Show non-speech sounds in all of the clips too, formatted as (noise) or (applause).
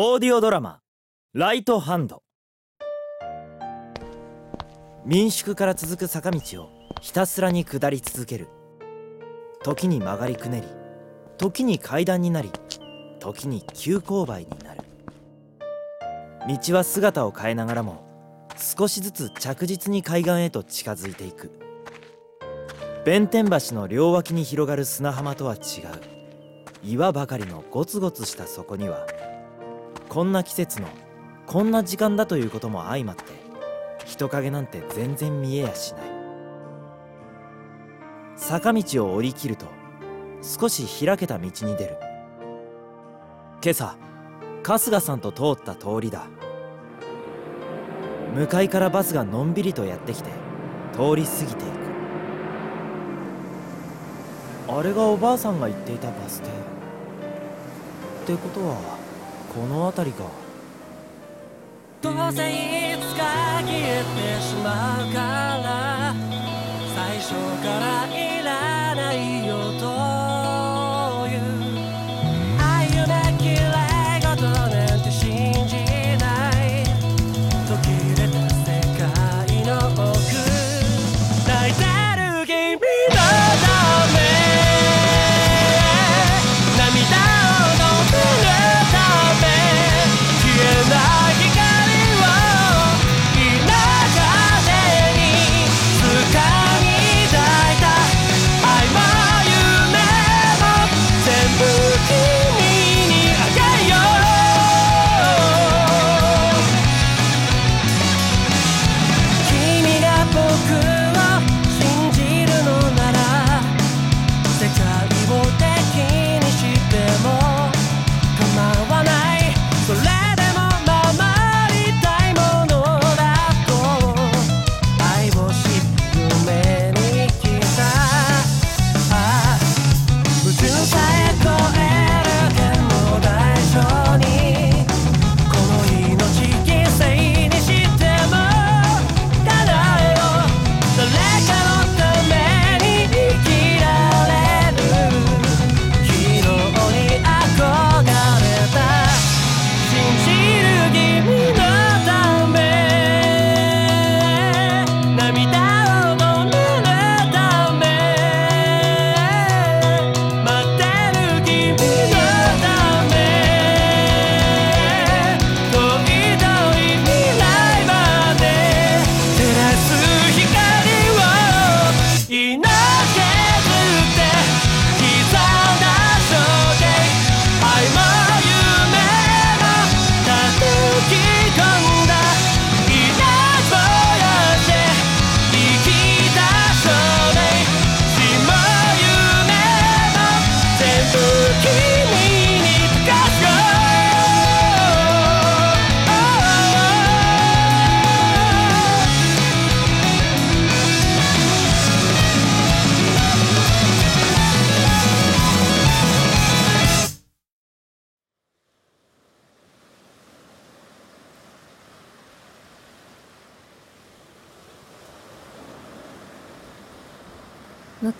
オーディオドラマ「ライトハンド」民宿から続く坂道をひたすらに下り続ける。時に曲がりくねり時に階段になり時に急勾配になる。道は姿を変えながらも少しずつ着実に海岸へと近づいていく。弁天橋の両脇に広がる砂浜とは違う。岩ばかりのゴツゴツした底にはこんな季節のこんな時間だということも相まって人影なんて全然見えやしない。坂道を降りきると少し開けた道に出る。今朝春日さんと通った通りだ。向かいからバスがのんびりとやってきて通り過ぎていく。あれがおばあさんが言っていたバス停。ってことはこの辺りか。どうせいつか消えてしまうから最初からいら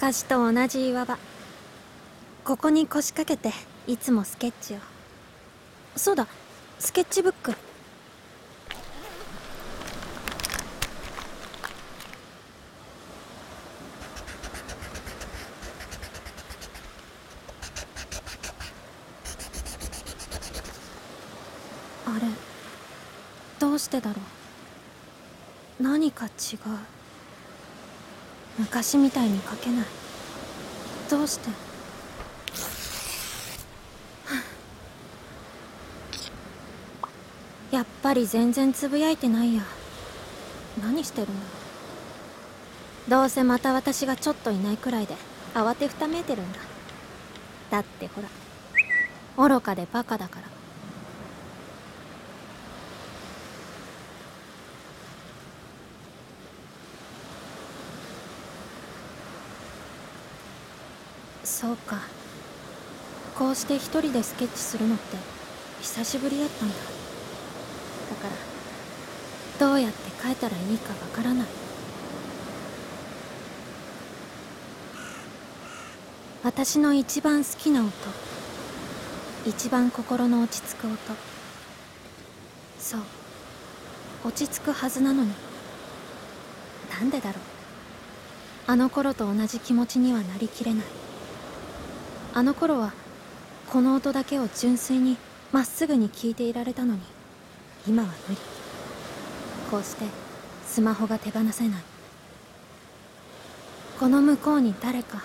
昔と同じ岩場。ここに腰掛けていつもスケッチを。そうだスケッチブック。あれどうしてだろう。何か違う。昔みたいに書けない。どうして？やっぱり全然つぶやいてないや。何してるんだろうどうせまた私がちょっといないくらいで慌てふためいてるんだ。だってほら愚かでバカだから。そうか。こうして一人でスケッチするのって久しぶりだったんだ。だからどうやって変えたらいいかわからない。私の一番好きな音。一番心の落ち着く音。そう。落ち着くはずなのに。なんでだろう。あの頃と同じ気持ちにはなりきれない。あの頃はこの音だけを純粋にまっすぐに聞いていられたのに。今は無理。こうしてスマホが手放せない。この向こうに誰か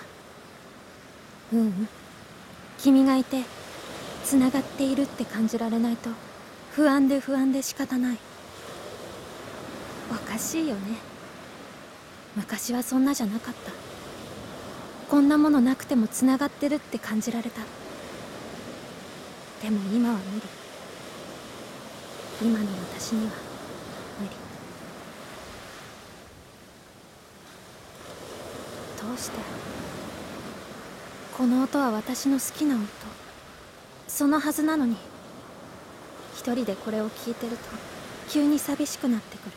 ううん君がいてつながっているって感じられないと不安で不安で仕方ない。おかしいよね。昔はそんなじゃなかった。こんなものなくてもつながってるって感じられた。でも今は無理。今の私には無理。どうして？この音は私の好きな音。そのはずなのに。一人でこれを聞いてると急に寂しくなってくる。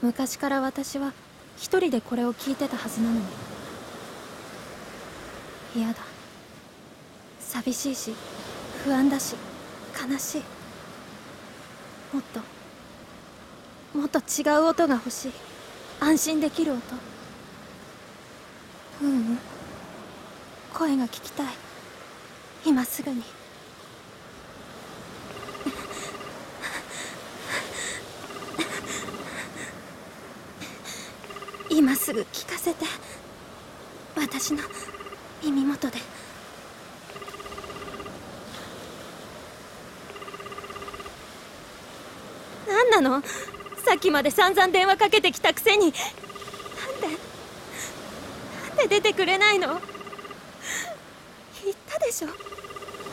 昔から私は一人でこれを聞いてたはずなのに。嫌だ。寂しいし不安だし悲しい。もっともっと違う音が欲しい。安心できる音。ううん。声が聞きたい。今すぐに。(laughs) 今すぐ聞かせて。私の。耳元で。何なの？さっきまで散々電話かけてきたくせに。なんで？なんで出てくれないの？言ったでしょ？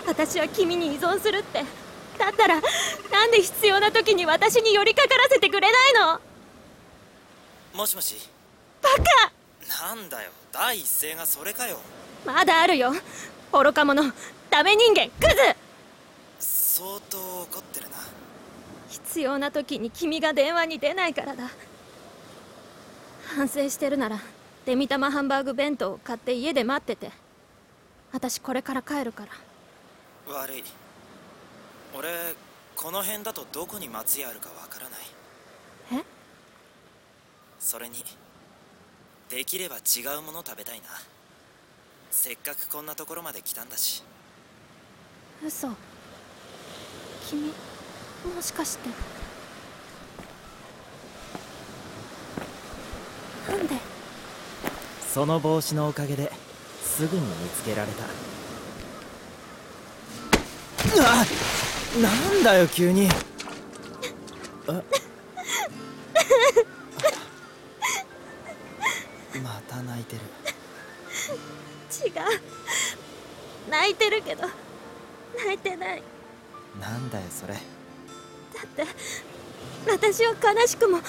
私は君に依存するって。だったらなんで必要な時に私に寄りかからせてくれないの？もしもし。バカ！なんだよ。第一声がそれかよまだあるよ。愚か者。ダメ人間クズ。相当怒ってるな。必要な時に君が電話に出ないからだ。反省してるならデミタマハンバーグ弁当を買って家で待ってて。私これから帰るから。悪い。俺この辺だとどこに松屋あるかわからない。え？それにできれば違うもの食べたいなせっかくこんなところまで来たんだし。嘘。君もしかして。なんで？その帽子のおかげですぐに見つけられた。うわなんだよ急に。あ。(laughs) また泣いてる (laughs) 違う。泣いてるけど。泣いてない。なんだよそれ。だって私は悲しくも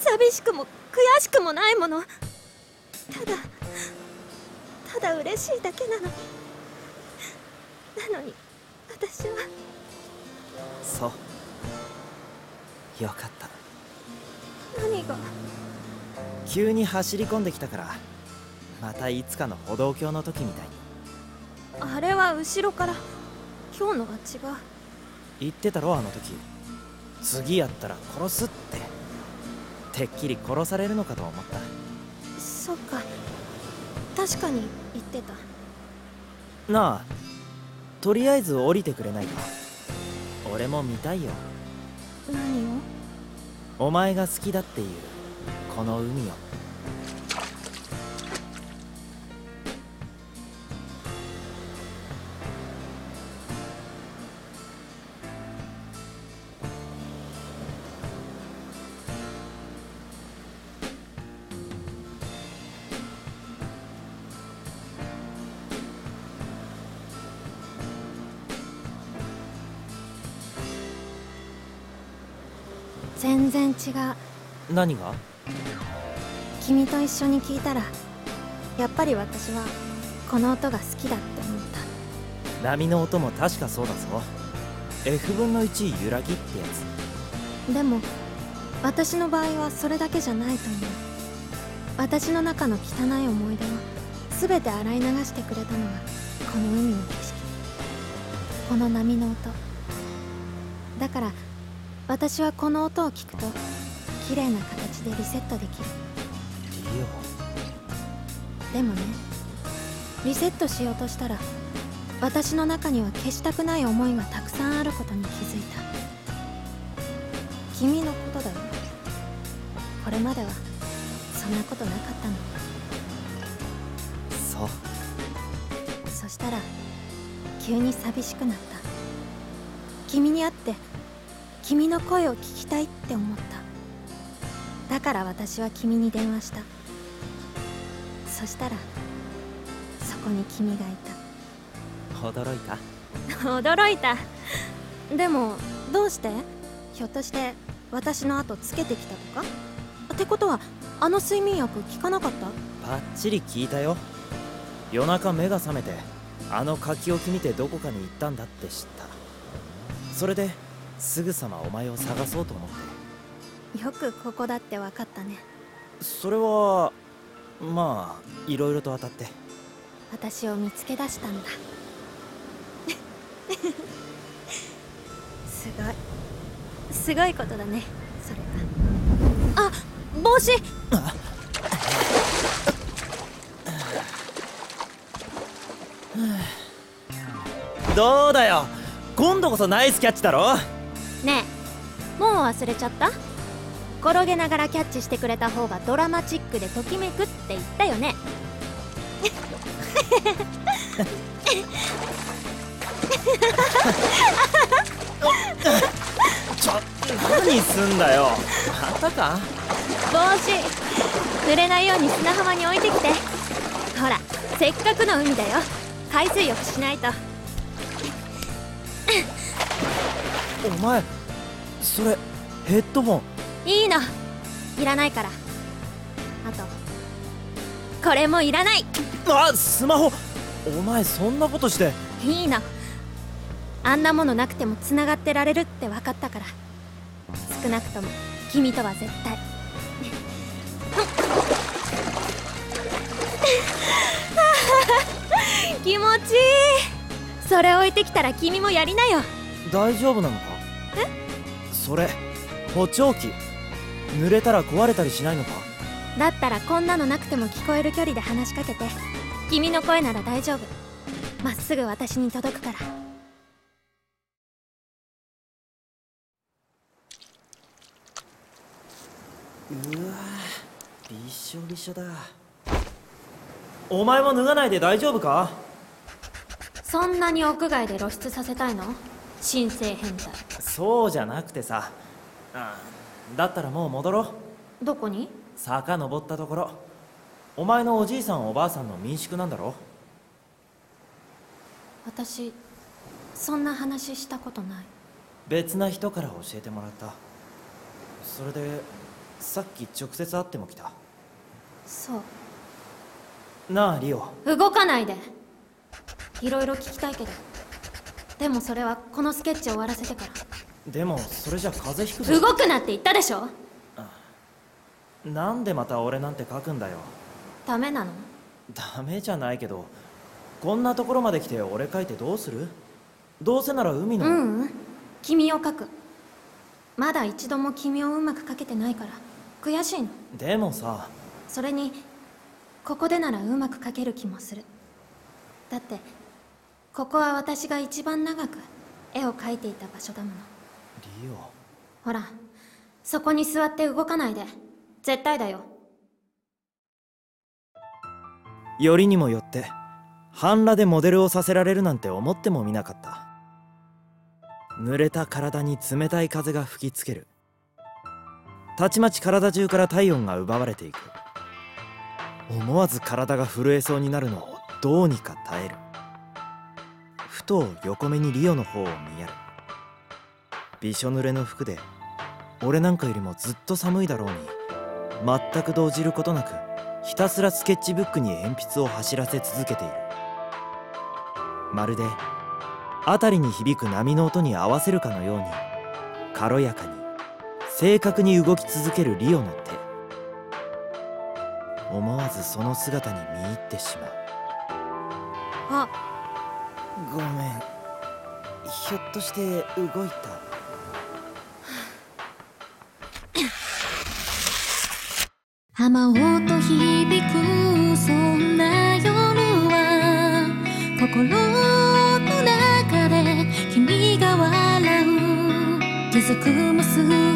寂しくも悔しくもないもの。ただただ嬉しいだけなの。になのに私は。そう。よかった。何が？急に走り込んできたからまたいつかの歩道橋の時みたいに。あれは後ろから今日のは違う。言ってたろあの時。次やったら殺すって。てっきり殺されるのかと思った。そっか。確かに言ってた。なあとりあえず降りてくれないか。俺も見たいよ。何を？お前が好きだっていうこの海を全然違う。何が？君と一緒に聞いたらやっぱり私はこの音が好きだって思った。波の音も確かそうだぞ。F 分の1揺らぎってやつ。でも私の場合はそれだけじゃないと思う。私の中の汚い思い出を全て洗い流してくれたのがこの海の景色。この波の音。だから私はこの音を聞くと綺麗な形でリセットできる。リでもねリセットしようとしたら私の中には消したくない思いがたくさんあることに気づいた。君のことだよ。これまではそんなことなかったの。オそう。そしたら急に寂しくなった。君に会って君の声を聞きたいって思った。だから私は君に電話した。そしたらそこに君がい驚いた？た驚いた。でもどうして？ひょっとして私の後つけてきたとか？ってことはあの睡眠薬効かなかった？バッチリ聞いたよ。夜中目が覚めてあの書き置き見てどこかに行ったんだって知った。それですぐさまお前を探そうと思って。よくここだって分かったね。それはまあいろいろと当たって。私を見つけ出したんだ。(laughs) すごい。すごいことだねそれは。あ帽子！どうだよ。今度こそナイスキャッチだろねえ。もう忘れちゃった？転げながらキャッチしてくれた方がドラマチックでときめくって言ったよね。ちょ何すんだよ。またか？帽子濡れないように砂浜に置いてきて。ほらせっかくの海だよ。海水浴しないと。お前それヘッドホン。いいの。いらないから。あとこれもいらない。あスマホ。お前そんなことして。いいの。あんなものなくてもつながってられるって分かったから。少なくとも君とは絶対。(laughs) 気持ちいい。それ置いてきたら君もやりなよ。大丈夫なのか？えそれ補聴器。濡れたら壊れたりしないのか？だったらこんなのなくても聞こえる距離で話しかけて。君の声なら大丈夫。まっすぐ私に届くから。うわびっしょびしょだ。お前も脱がないで大丈夫か？そんなに屋外で露出させたいの？新生変態。そうじゃなくてさ。だったらもう戻ろう。どこに？坂登ったところ。お前のおじいさんおばあさんの民宿なんだろ私そんな話したことない。別な人から教えてもらった。それでさっき直接会っても来た。そう。なあリオ動かないで。いろいろ聞きたいけどでもそれはこのスケッチを終わらせてから。でもそれじゃ風邪ひくぞ。動くなって言ったでしょ？なんでまた俺なんて書くんだよ。ダメなの？ダメじゃないけどこんなところまで来て俺書いてどうする？どうせなら海の、うんうん。君を書く。まだ一度も君をうまく書けてないから。悔しいの。でもさ。それにここでならうまく書ける気もする。だってここは私が一番長く絵を描いていた場所だもの。リオほらそこに座って動かないで。絶対だよ。よりにもよって半裸でモデルをさせられるなんて思ってもみなかった。濡れた体に冷たい風が吹きつける。たちまち体中から体温が奪われていく。思わず体が震えそうになるのをどうにか耐えると横目にリオの方を見やる。びしょ濡れの服で俺なんかよりもずっと寒いだろうに全く動じることなくひたすらスケッチブックに鉛筆を走らせ続けている。まるで辺りに響く波の音に合わせるかのように軽やかに正確に動き続けるリオの手。思わずその姿に見入ってしまう。あごめん。ひょっとして動いた？浜音響くそんな夜は心の中で君が笑う。気づくもすぐ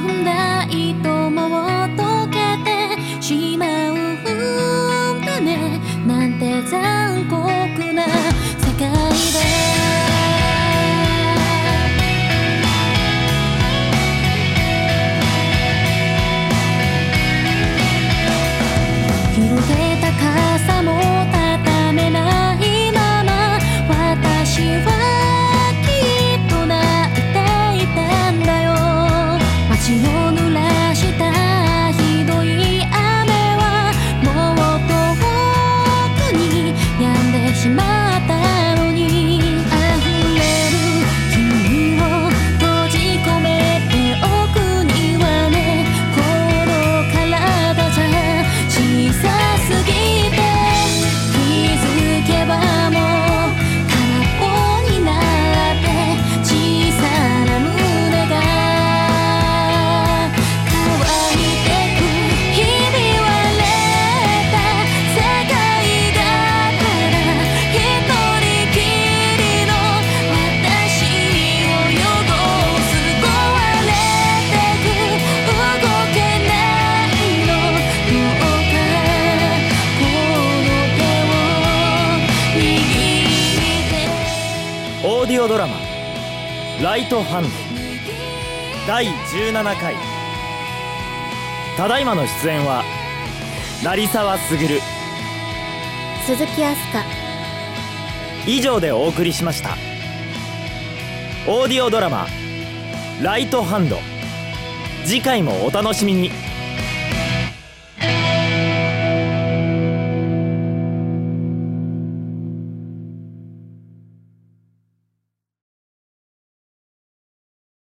ライトハンド」第17回。ただいまの出演は成沢卓。鈴木飛鳥以上でお送りしました。オーディオドラマ「ライトハンド」次回もお楽しみに